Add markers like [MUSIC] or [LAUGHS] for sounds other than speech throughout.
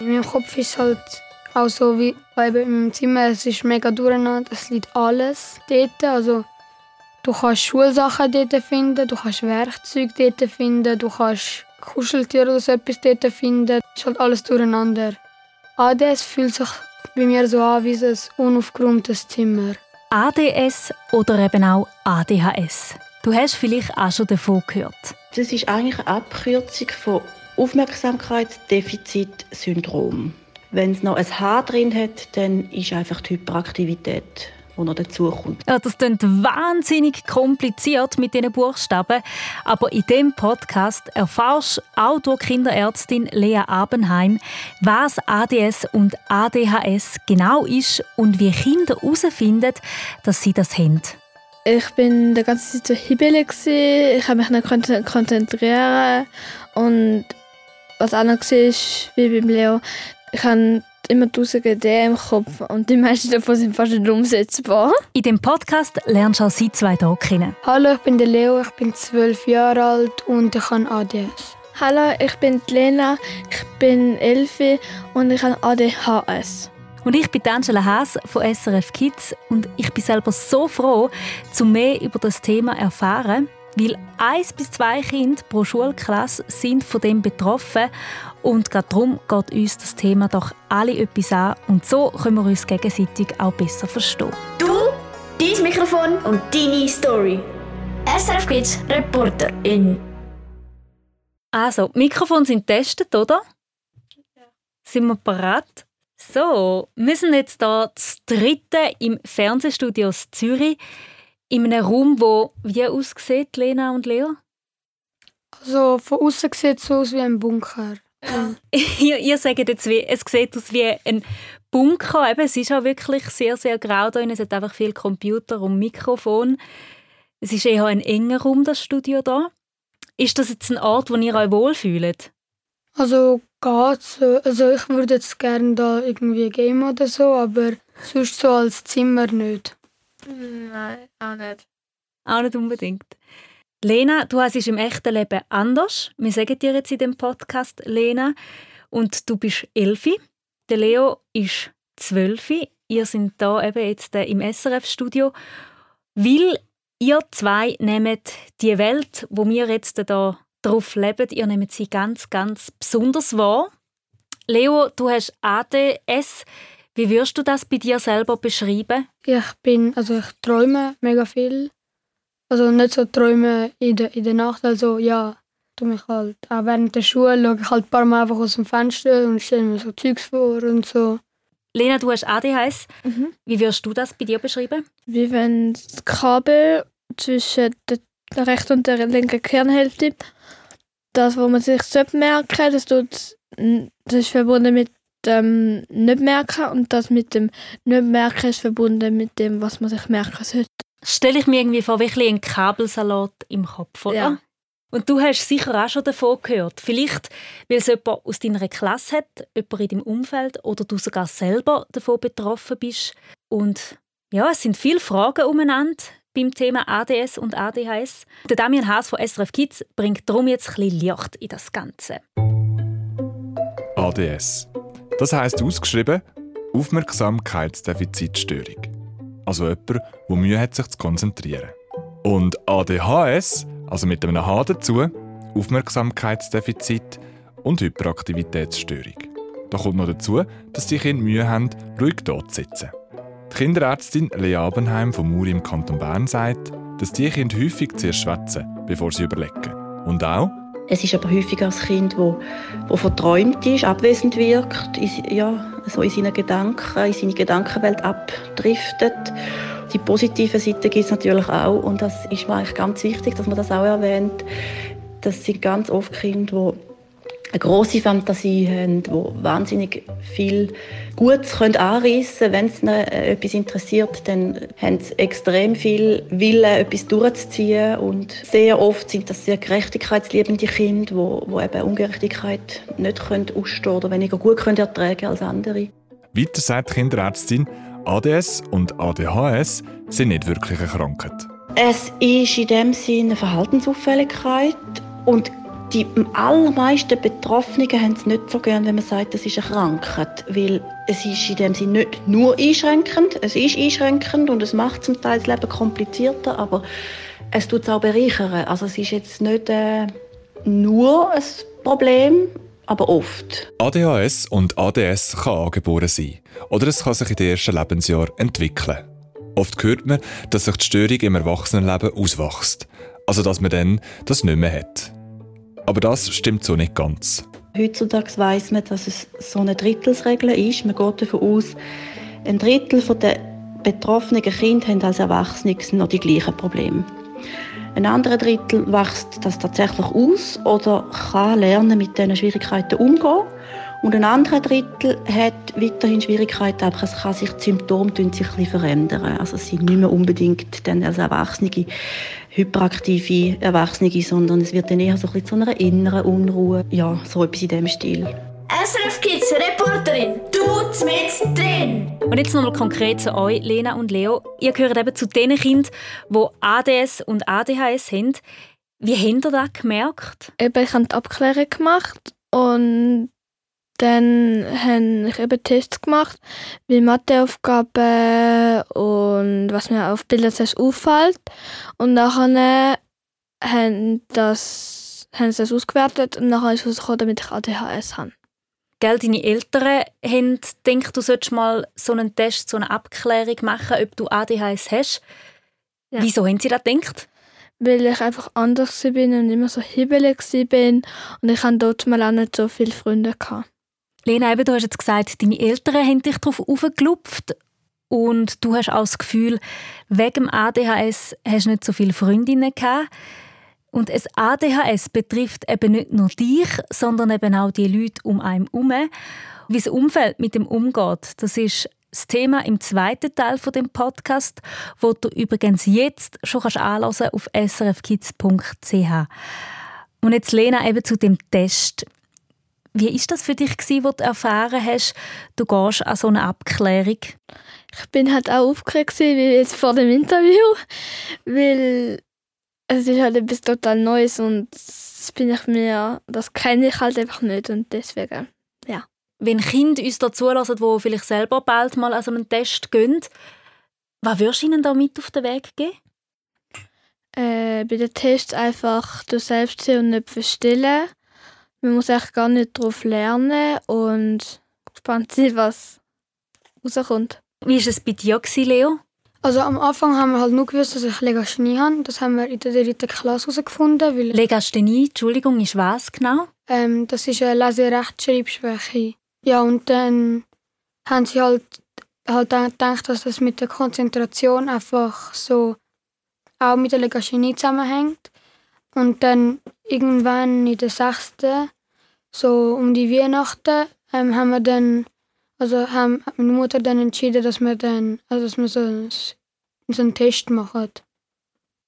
In meinem Kopf ist es halt auch so wie eben im Zimmer, es ist mega durcheinander, es liegt alles dort. Also du kannst Schulsachen dort finden, du kannst Werkzeuge dort finden, du kannst Kuscheltiere oder so etwas dort finden. Es ist halt alles durcheinander. ADS fühlt sich bei mir so an wie ein unaufgeräumtes Zimmer. ADS oder eben auch ADHS. Du hast vielleicht auch schon davon gehört. Das ist eigentlich eine Abkürzung von Aufmerksamkeitsdefizitsyndrom. Wenn es noch ein H drin hat, dann ist einfach die Hyperaktivität die noch dazukommt. Ja, das klingt wahnsinnig kompliziert mit diesen Buchstaben, aber in diesem Podcast erfährst auch durch Kinderärztin Lea Abenheim, was ADS und ADHS genau ist und wie Kinder herausfinden, dass sie das haben. Ich bin die ganze Zeit so hibbelig. Ich habe mich nicht konzentrieren und was auch noch war, wie beim Leo, ich habe immer tausend Ideen im Kopf und die meisten davon sind fast nicht umsetzbar. In dem Podcast lernst du auch sie zwei hier kennen. Hallo, ich bin der Leo, ich bin zwölf Jahre alt und ich habe ADS. Hallo, ich bin Lena, ich bin elf und ich habe ADHS. Und ich bin Angela Haas von SRF Kids und ich bin selber so froh, zu mehr über das Thema erfahren, weil eins bis zwei Kinder pro Schulklasse sind von dem betroffen und gerade darum geht uns das Thema doch alle etwas an und so können wir uns gegenseitig auch besser verstehen. Du, dein Mikrofon und deine Story. SRF Kids Reporterin. Also, Mikrofone sind getestet, oder? Ja. Sind wir bereit? So, wir sind jetzt hier das dritte im Fernsehstudio Zürich in einem Raum, wo wie aussieht, Lena und Leo? Also von außen sieht es aus wie ein Bunker. [LAUGHS] Ja. ihr, ihr sagt jetzt, wie, es sieht aus wie ein Bunker. Eben, es ist auch wirklich sehr, sehr grau da. Es hat einfach viel Computer und Mikrofon. Es ist eher ein enger Raum, das Studio da. Ist das jetzt ein Ort, wo ihr euch wohlfühlt? Also geht's. Also ich würde jetzt gerne da irgendwie gehen oder so, aber sonst so als Zimmer nicht. Nein, auch nicht. Auch nicht unbedingt. Lena, du hast es im echten Leben anders. Wir sagen dir jetzt in dem Podcast, Lena. Und du bist elfi. Der Leo ist zwölfi. Ihr seid da eben jetzt äh, im SRF-Studio, weil ihr zwei nehmt die Welt, wo wir jetzt da drauf leben, ihr nehmt sie ganz, ganz besonders wahr. Leo, du hast ADS. Wie würdest du das bei dir selber beschreiben? Ich bin, also ich träume mega viel. Also nicht so träume in der, in der Nacht, also ja, tu mich halt. Auch während der Schule schaue ich halt ein paar Mal einfach aus dem Fenster und stelle mir so Zeugs vor und so. Lena, du hast ADHS. Mhm. Wie würdest du das bei dir beschreiben? Wie wenn das Kabel zwischen der rechten und der linken Kernhälfte, das, wo man sich merken sollte, das, tut, das ist verbunden mit ähm, nicht merken und das mit dem nicht merken ist verbunden mit dem, was man sich merken sollte. Stelle ich mir irgendwie vor, wie ein Kabelsalat im Kopf, oder? Ja. Und du hast sicher auch schon davon gehört. Vielleicht, weil es jemand aus deiner Klasse hat, jemand in deinem Umfeld oder du sogar selber davon betroffen bist. Und ja, es sind viele Fragen umeinander beim Thema ADS und ADHS. Der Damian Haas von SRF Kids bringt darum jetzt ein bisschen Licht in das Ganze. ADS das heißt ausgeschrieben Aufmerksamkeitsdefizitstörung. Also jemand, der Mühe hat, sich zu konzentrieren. Und ADHS, also mit einem H dazu, Aufmerksamkeitsdefizit und Hyperaktivitätsstörung. Da kommt noch dazu, dass die Kinder Mühe haben, ruhig dort zu sitzen. Die Kinderärztin Lea Abenheim vom Muri im Kanton Bern sagt, dass die Kinder häufig zuerst schwätzen, bevor sie überlegen. Und auch, es ist aber häufig ein Kind, wo, wo verträumt ist, abwesend wirkt, in, ja, so in seinen Gedanken, in seine Gedankenwelt abdriftet. Die positive Seite gibt es natürlich auch und das ist mir eigentlich ganz wichtig, dass man das auch erwähnt. Das sind ganz oft Kinder, die eine große Fantasie haben, die wahnsinnig viel Gutes können anreissen können. Wenn es ihnen äh, etwas interessiert, dann haben sie extrem viel Willen, etwas durchzuziehen. Und sehr oft sind das sehr gerechtigkeitsliebende Kinder, die, die eben Ungerechtigkeit nicht können ausstehen oder weniger gut können ertragen als andere. Weiter sagt die Kinderärztin, ADS und ADHS sind nicht wirklich eine Krankheit. Es ist in dem Sinne eine Verhaltensauffälligkeit und Die allermeisten Betroffenen haben es nicht so gern, wenn man sagt, das ist eine Krankheit, weil es ist in dem Sinne nicht nur einschränkend, es ist einschränkend und es macht zum Teil das Leben komplizierter, aber es tut es auch bereichern. Also es ist jetzt nicht äh, nur ein Problem, aber oft. ADHS und ADS kann angeboren sein oder es kann sich in den ersten Lebensjahren entwickeln. Oft hört man, dass sich die Störung im Erwachsenenleben auswächst, also dass man dann das nicht mehr hat. Aber das stimmt so nicht ganz. Heutzutage weiß man, dass es so eine Drittelsregel ist. Man geht davon aus, ein Drittel der betroffenen Kinder haben als Erwachsene noch die gleichen Probleme. Ein anderer Drittel wächst das tatsächlich aus oder kann lernen, mit diesen Schwierigkeiten umzugehen. Und ein anderer Drittel hat weiterhin Schwierigkeiten, aber es kann sich die Symptome sich ein bisschen verändern. Also es sind nicht mehr unbedingt dann als Erwachsene hyperaktive Erwachsene, sondern es wird dann eher so ein bisschen zu einer inneren Unruhe. Ja, so etwas in diesem Stil. SRF Kids Reporterin, du mit drin! Und jetzt nochmal konkret zu euch, Lena und Leo. Ihr gehört eben zu den Kindern, die ADS und ADHS haben. Wie habt ihr das gemerkt? Eben, ich habe die Abklärung gemacht und dann habe ich eben Tests gemacht, wie Matheaufgaben und was mir auf Bildern auffällt. Und nachher haben, das, haben sie das ausgewertet und nachher ist es damit ich ADHS habe. Gell, deine Eltern haben gedacht, du solltest mal so einen Test, so eine Abklärung machen, ob du ADHS hast. Ja. Wieso haben sie das gedacht? Weil ich einfach anders war und immer so hibbelig war und ich hatte dort mal auch nicht so viele Freunde. Gehabt. Lena, eben, du hast jetzt gesagt, deine Eltern haben dich darauf aufgelupft und du hast auch das Gefühl, wegen dem ADHS hast du nicht so viele Freundinnen gehabt. Und es ADHS betrifft eben nicht nur dich, sondern eben auch die Leute um einen herum. Wie das Umfeld mit dem umgeht, das ist das Thema im zweiten Teil von dem Podcast, wo du übrigens jetzt schon kannst auf srfkids.ch. Und jetzt Lena eben zu dem Test. Wie ist das für dich gewesen, wo du erfahren hast, du gehst an so eine Abklärung? Ich bin halt auch aufgeregt wie jetzt vor dem Interview, weil es ist halt etwas total Neues und das bin ich mir, das kenne ich halt einfach nicht und deswegen, ja. Wenn Kinder uns da zulassen, die vielleicht selber bald mal an so einen Test gehen, was würdest du ihnen da mit auf den Weg geben? Äh, bei den Tests einfach du selbst und nicht verstellen man muss echt gar nicht darauf lernen und gespannt [LAUGHS] sein, was rauskommt. Wie war es bei dir, Leo? Also am Anfang haben wir halt nur gewusst, dass ich Legasthenie habe. Das haben wir in der dritten Klasse herausgefunden. Weil Legasthenie, Entschuldigung, ist was genau? Ähm, das ist eine Leserechtschreibschwäche. Ja, und dann haben sie halt, halt gedacht, dass das mit der Konzentration einfach so auch mit der Legasthenie zusammenhängt. Und dann irgendwann in der sechsten, so um die Weihnachten, ähm, haben wir dann, also haben meine Mutter dann entschieden, dass wir dann, also dass wir so, so einen Test machen.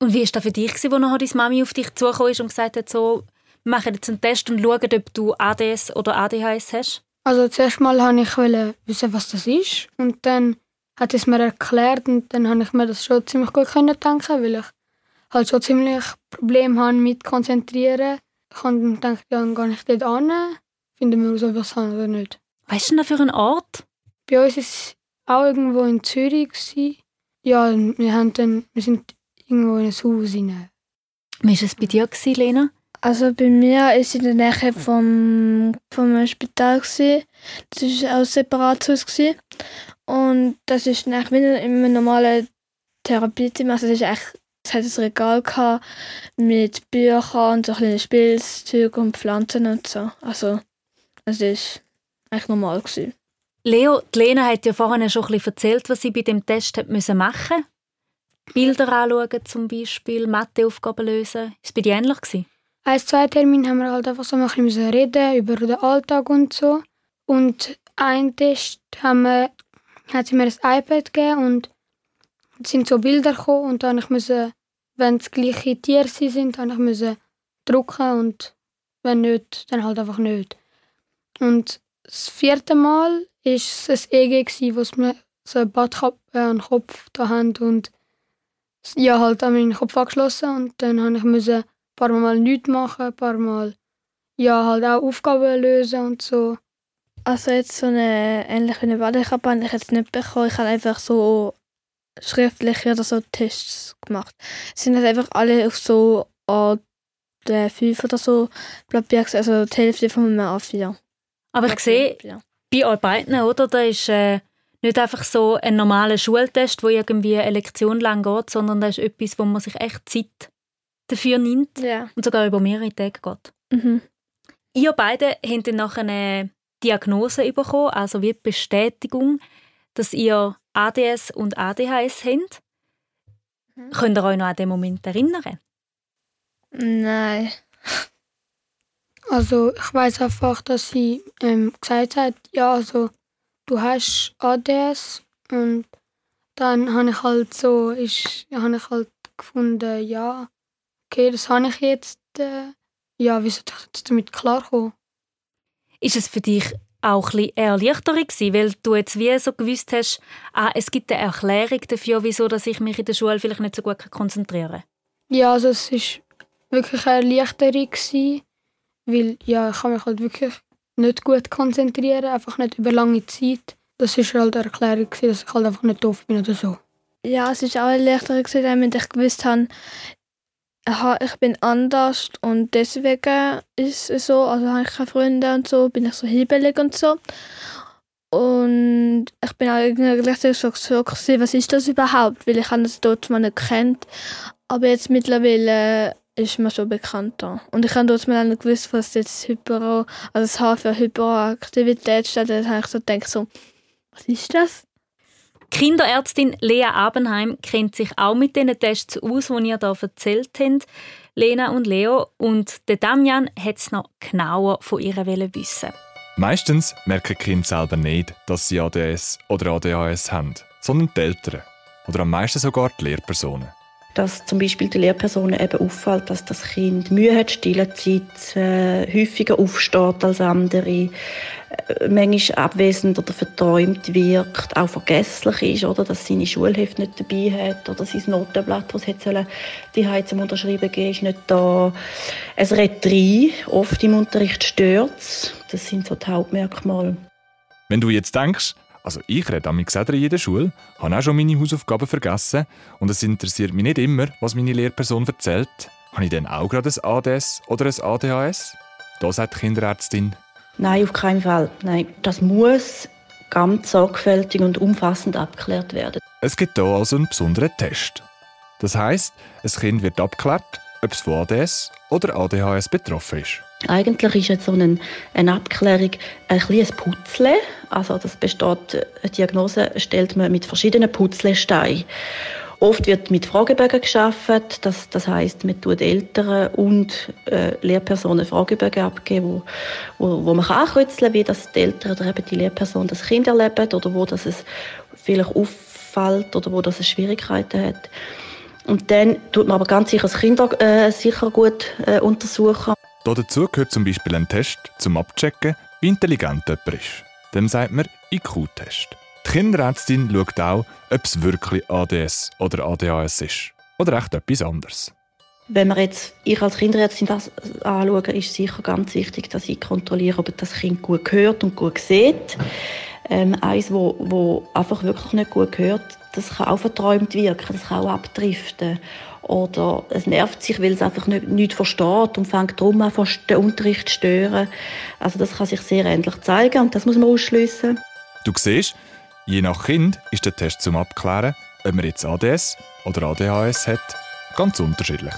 Und wie war das für dich, als nachher deine Mami auf dich zugekommen ist und gesagt hat, so, wir machen jetzt einen Test und schauen, ob du ADS oder ADHS hast? Also zuerst mal wollte ich wissen, was das ist. Und dann hat es mir erklärt und dann habe ich mir das schon ziemlich gut denken weil ich halt schon ziemlich Probleme habe mit Konzentrieren. Ich habe dann gedacht, ja, dann gehe ich dort an, finden wir raus, ob ich es habe oder nicht. Was ist denn für ein Ort? Bei uns war es auch irgendwo in Zürich. Ja, wir, haben dann, wir sind irgendwo in ein Haus rein. Wie war es bei dir, Lena? Also bei mir war es in der Nähe vom, vom Spital. Das war auch ein separates Haus. Und das ist wie in einem normalen Therapiezimmer. Also das ist echt es hat ein Regal gehabt mit Büchern und so kleinen Spielzeugen und Pflanzen und so. Also, es war eigentlich normal. Gewesen. Leo, die Lena hat ja vorhin schon ein bisschen erzählt, was sie bei dem Test hat müssen machen Bilder anschauen zum Beispiel, Matheaufgaben lösen. War es bei dir ähnlich? Gewesen? Als zwei Termin haben wir halt einfach so ein bisschen reden über den Alltag und so. Und einen Test haben wir, hat sie mir ein iPad gegeben und sind so Bilder gekommen und dann musste wenn es gleiche Tiere sind, dann ich drucken und wenn nicht, dann halt einfach nicht. Und das vierte Mal war es ein EG, wo mir so ein Badkappe an den Kopf da haben und ja, halt an meinen Kopf angeschlossen und dann musste ich ein paar Mal nichts machen, ein paar Mal ja, halt auch Aufgaben lösen und so. Also jetzt so eine ähnliche eine Badekampagne ich jetzt nicht bekommen. Ich habe einfach so schriftliche oder so Tests gemacht. Es sind halt einfach alle auf so A5 oder so Papier, also die Hälfte von einem A4. Aber ich sehe, bei euch beiden, oder? Da ist äh, nicht einfach so ein normaler Schultest, wo irgendwie eine Lektion lang geht, sondern da ist etwas, wo man sich echt Zeit dafür nimmt Ja. und sogar über mehrere Tage geht. Mhm. Ihr beide habt dann nachher eine Diagnose bekommen, also wie die Bestätigung, dass ihr ADS und ADHS habt. Mhm. Könnt ihr euch noch an den Moment erinnern? Nein. Also ich weiß einfach, dass sie ähm, gesagt hat, ja, also du hast ADS und dann habe ich halt so, ist, habe ich halt gefunden, ja, okay, das habe ich jetzt, äh, ja, wie soll ich jetzt damit klarkommen? Ist es für dich auch ein Erleichterung gewesen, weil du jetzt wie so gewusst hast, ah, es gibt eine Erklärung dafür, wieso dass ich mich in der Schule vielleicht nicht so gut konzentrieren kann? Ja, also es ist wirklich eine Erleichterung gewesen, weil ja, ich kann mich halt wirklich nicht gut konzentrieren, einfach nicht über lange Zeit. Das ist halt eine Erklärung gewesen, dass ich halt einfach nicht doof bin oder so. Ja, es war auch eine Erleichterung, gewesen, damit ich gewusst habe, aha, ich bin anders und deswegen ist es so, also habe ich keine Freunde und so, bin ich so hibbelig und so. Und ich bin auch irgendwie so, gewesen, was ist das überhaupt, weil ich das dort mal nicht gekannt. Aber jetzt mittlerweile ist mir schon bekannter. Und ich habe dort mal nicht gewusst, was jetzt Hyper, also das H für Hyperaktivität steht. Dann habe ich so gedacht, so, was ist das? Kinderärztin Lea Abenheim kennt sich auch mit diesen Tests aus, die ihr hier erzählt habt, Lena und Leo. Und der Damian hat es noch genauer von ihr wissen. Meistens merken die Kinder selber nicht, dass sie ADS oder ADHS haben, sondern die Eltern. Oder am meisten sogar die Lehrpersonen. Dass zum Beispiel die Lehrpersonen eben auffällt, dass das Kind Mühe hat, stille Zeit, äh, häufiger aufsteht als andere, äh, manchmal abwesend oder verträumt wirkt, auch vergesslich ist, oder dass seine Schulhefte nicht dabei hat oder sein Notenblatt, das es sollen, die hat zum Unterschreiben geben, ist nicht da. Es redet rein, oft im Unterricht stört. Das sind so die Hauptmerkmale. Wenn du jetzt denkst, also ich rede am selber in der Schule, habe auch schon meine Hausaufgaben vergessen und es interessiert mich nicht immer, was meine Lehrperson erzählt, habe ich dann auch gerade ein ADS oder ein ADHS? Da sagt die Kinderärztin, Nein, auf keinen Fall. Nein, das muss ganz sorgfältig und umfassend abgeklärt werden. es gibt hier also einen besonderen Test. Das heisst, ein Kind wird abgeklärt, ob es von ADS oder ADHS betroffen ist. Eigentlich ist jetzt so eine, eine Abklärung ein kleines Putzle. Also das besteht, eine Diagnose stellt man mit verschiedenen Putzlesteinen. Oft wird mit Fragebögen geschaffen. Das, das heißt, man tut Eltern und äh, Lehrpersonen Fragebögen abgeben, wo, wo, wo man kann wie das die Eltern oder eben die Lehrperson das Kind erleben oder wo das es vielleicht auffällt oder wo das es Schwierigkeiten hat. Und dann tut man aber ganz sicher das Kind äh, sicher gut äh, untersuchen. Dazu gehört zum Beispiel ein Test zum Abchecken, wie intelligent jemand ist. Dem sagt man IQ-Test. Die Kinderärztin schaut auch, ob es wirklich ADS oder ADHS ist. Oder echt etwas anderes. Wenn wir jetzt, ich als Kinderärztin das anschaue, ist sicher ganz wichtig, dass ich kontrolliere, ob das Kind gut hört und gut sieht. Ähm, eins, wo, wo einfach wirklich nicht gut hört, das kann auch verträumt wirken, das kann auch abdriften. Oder es nervt sich, weil es einfach nicht, nicht versteht und fängt darum an, den Unterricht zu stören. Also das kann sich sehr ähnlich zeigen und das muss man ausschliessen. Du siehst, je nach Kind ist der Test zum Abklären, ob man jetzt ADS oder ADHS hat, ganz unterschiedlich.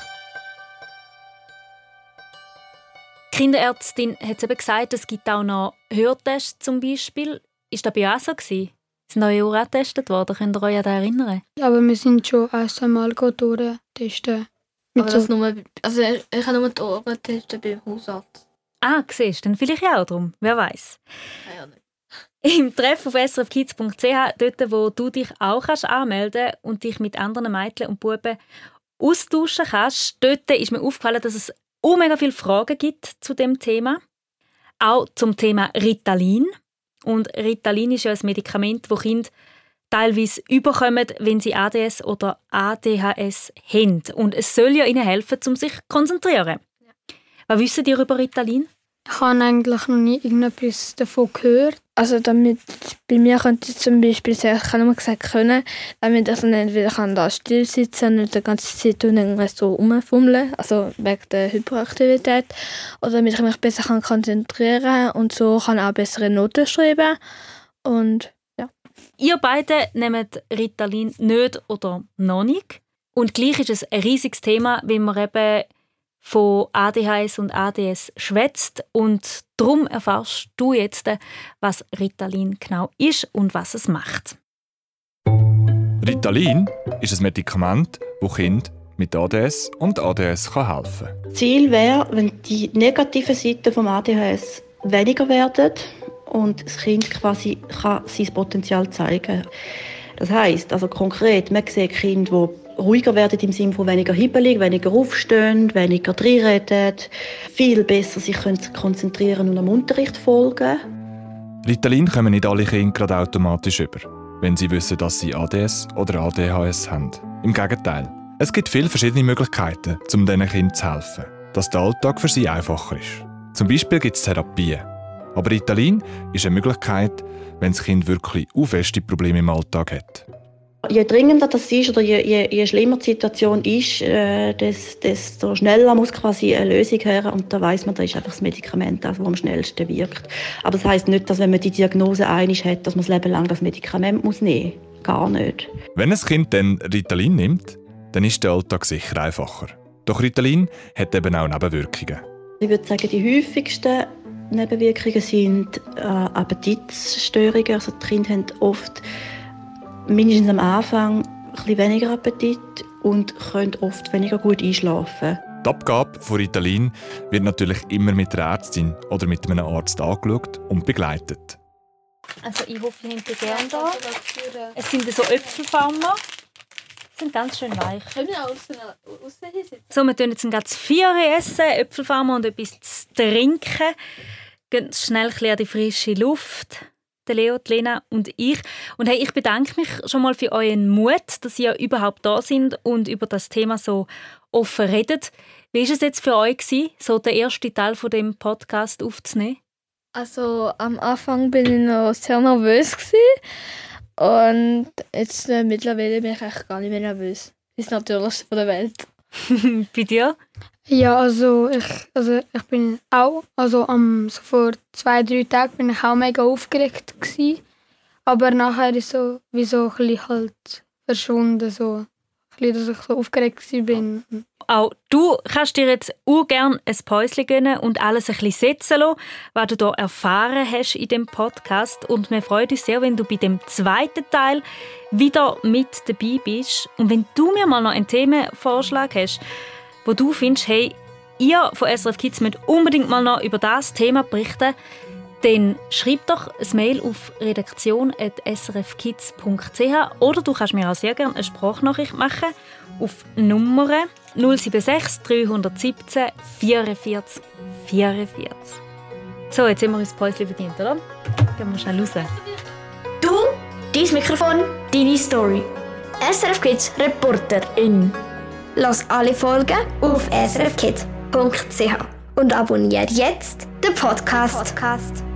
Die Kinderärztin hat es eben gesagt, es gibt auch noch Hörtests zum Beispiel. Ist das bei euch auch so? Gewesen? Sind eure Ohren auch getestet worden? Könnt ihr euch an das erinnern? Aber wir sind schon erst einmal durch testen. Mit Aber das so, nur, also ich habe nur die Ohren getestet beim Hausarzt. Ah, siehst du, dann vielleicht ja auch drum. Wer weiß. Ah, ja, nicht. [LAUGHS] Im Treff auf srfkids.ch, dort, wo du dich auch kannst anmelden und dich mit anderen Mädchen und Buben austauschen kannst, dort ist mir aufgefallen, dass es mega viele Fragen gibt zu dem Thema. Auch zum Thema Ritalin. Und Ritalin ist ja ein Medikament, das Kinder teilweise überkommen, wenn sie ADS oder ADHS haben. Und es soll ja ihnen helfen, um sich zu konzentrieren. Was wissen ihr über Ritalin? Ich habe eigentlich noch nie irgendetwas davon gehört. Also damit, bei mir könnte ich zum Beispiel sagen, ich habe immer gesagt können, damit ich dann entweder kann da still sitzen und die ganze Zeit irgendwas so rumfummeln, also wegen der Hyperaktivität, oder damit ich mich besser kann konzentrieren und so kann auch bessere Noten schreiben und ja. Ihr beide nehmt Ritalin nicht oder noch nicht. Und gleich ist es ein riesiges Thema, wie man eben von ADHS und ADS schwätzt und darum erfährst du jetzt, was Ritalin genau ist und was es macht. Ritalin ist ein Medikament, das Kind mit ADS und ADS helfen kann. Ziel wäre, wenn die negativen Seiten vom ADHS weniger werden und das Kind quasi kann sein Potenzial zeigen. Das heißt, also konkret, man sieht Kinder, die ruhiger werden im Sinne von weniger hibbelig, weniger aufstehen, weniger reden, viel besser sich konzentrieren und am Unterricht folgen. Ritalin kommen nicht alle Kinder gerade automatisch über, wenn sie wissen, dass sie ADS oder ADHS haben. Im Gegenteil. Es gibt viele verschiedene Möglichkeiten, um diesen Kindern zu helfen, dass der Alltag für sie einfacher ist. Zum Beispiel gibt es Therapien. Aber Ritalin ist eine Möglichkeit, wenn das Kind wirklich feste Probleme im Alltag hat. Je dringender das ist oder je, je, je schlimmer die Situation ist, äh, desto schneller muss quasi eine Lösung her und da weiß man, da ist einfach das Medikament, das am schnellsten wirkt. Aber das heißt nicht, dass wenn man die Diagnose einig hat, dass man das Leben lang das Medikament muss nehmen. Gar nicht. Wenn ein Kind dann Ritalin nimmt, dann ist der Alltag sicher einfacher. Doch Ritalin hat eben auch Nebenwirkungen. Ich würde sagen, die häufigsten Nebenwirkungen sind äh, Appetitstörungen. Also die Kinder haben oft mindestens am Anfang ein weniger Appetit und können oft weniger gut einschlafen. Die Abgabe von Ritalin wird natürlich immer mit der Ärztin oder mit einem Arzt angeschaut und begleitet. Also ich hoffe, ihr habt gerne da. Es sind so Äpfelfarmer. Sie sind ganz schön weich. Können wir außen, außen So, wir tun jetzt ganz vier essen, Äpfelfarmer und etwas zu trinken. Gehen schnell ein die frische Luft der Leo, die Lena und ich. Und hey, ich bedanke mich schon mal für euren Mut, dass ihr überhaupt da sind und über das Thema so offen redet. Wie war es jetzt für euch, gewesen, so den ersten Teil von dem Podcast aufzunehmen? Also am Anfang bin ich noch sehr nervös gewesen. und jetzt äh, mittlerweile bin ich eigentlich gar nicht mehr nervös. Ist das Natürlichste von der Welt. [LAUGHS] Bei dir? Ja, also ich, also ich bin auch, also um, so vor zwei, drei Tagen bin ich auch mega aufgeregt gewesen. Aber nachher ist so, wie so ein bisschen halt verschwunden, so. Bisschen, dass ich so aufgeregt bin. Auch du kannst dir jetzt auch gerne ein Päuschen gönnen und alles ein bisschen setzen lassen, was du hier erfahren hast in dem Podcast. Und wir freuen uns sehr, wenn du bei dem zweiten Teil wieder mit dabei bist. Und wenn du mir mal noch einen Themenvorschlag hast, wo du findest, hey, ihr von SRF Kids müsst unbedingt mal noch über das Thema berichten, dann schreib doch ein Mail auf redaktion.srfkids.ch oder du kannst mir auch sehr gerne eine Sprachnachricht machen auf Nummer 076 317 44 44. So, jetzt haben wir uns ein Päuschen verdient, oder? Gehen wir schnell raus. Du, dein Mikrofon, deine Story. SRF Kids Reporterin. Lass alle Folgen auf srfkids.ch und abonniere jetzt den Podcast. Podcast.